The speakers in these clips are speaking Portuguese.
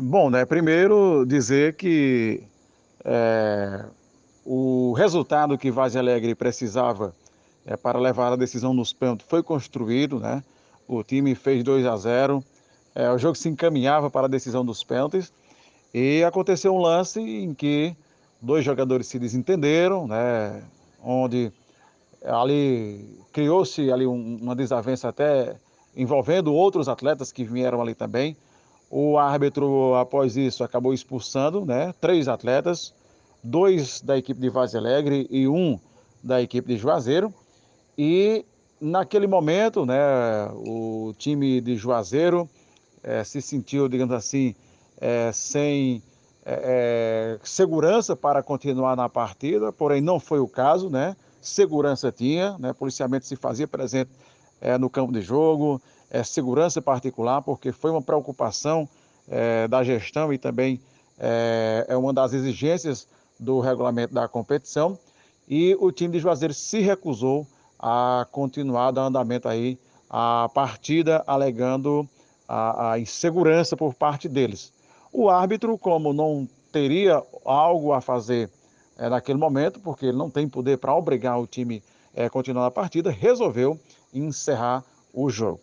Bom, né, primeiro dizer que é, o resultado que Vaz Alegre precisava é, para levar a decisão nos pênaltis foi construído, né? O time fez 2 a 0, é, o jogo se encaminhava para a decisão dos pênaltis e aconteceu um lance em que dois jogadores se desentenderam, né? Onde ali criou-se ali uma desavença até envolvendo outros atletas que vieram ali também. O árbitro, após isso, acabou expulsando né, três atletas, dois da equipe de Vaz Alegre e um da equipe de Juazeiro. E naquele momento, né, o time de Juazeiro é, se sentiu, digamos assim, é, sem é, segurança para continuar na partida, porém não foi o caso, né? Segurança tinha, né? Policiamento se fazia presente no campo de jogo, é, segurança particular, porque foi uma preocupação é, da gestão e também é, é, uma das exigências do regulamento da competição. E o time de Juazeiro se recusou a continuar dando andamento aí a partida, alegando a, a insegurança por parte deles. O árbitro, como não teria algo a fazer é, naquele momento, porque ele não tem poder para obrigar o time a é, continuar a partida, resolveu encerrar o jogo.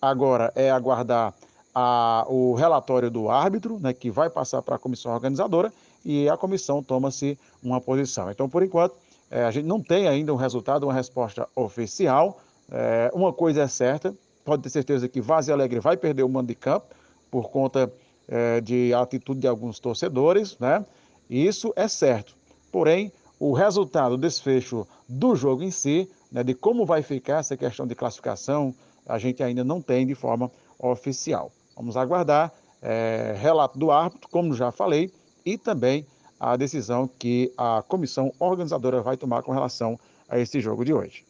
Agora é aguardar a, o relatório do árbitro, né, que vai passar para a comissão organizadora, e a comissão toma-se uma posição. Então, por enquanto, é, a gente não tem ainda um resultado, uma resposta oficial. É, uma coisa é certa, pode ter certeza que Vazia Alegre vai perder o mando de campo por conta é, de atitude de alguns torcedores, né? Isso é certo. Porém, o resultado, o desfecho do jogo em si, né, de como vai ficar essa questão de classificação, a gente ainda não tem de forma oficial. Vamos aguardar é, relato do árbitro, como já falei, e também a decisão que a comissão organizadora vai tomar com relação a esse jogo de hoje.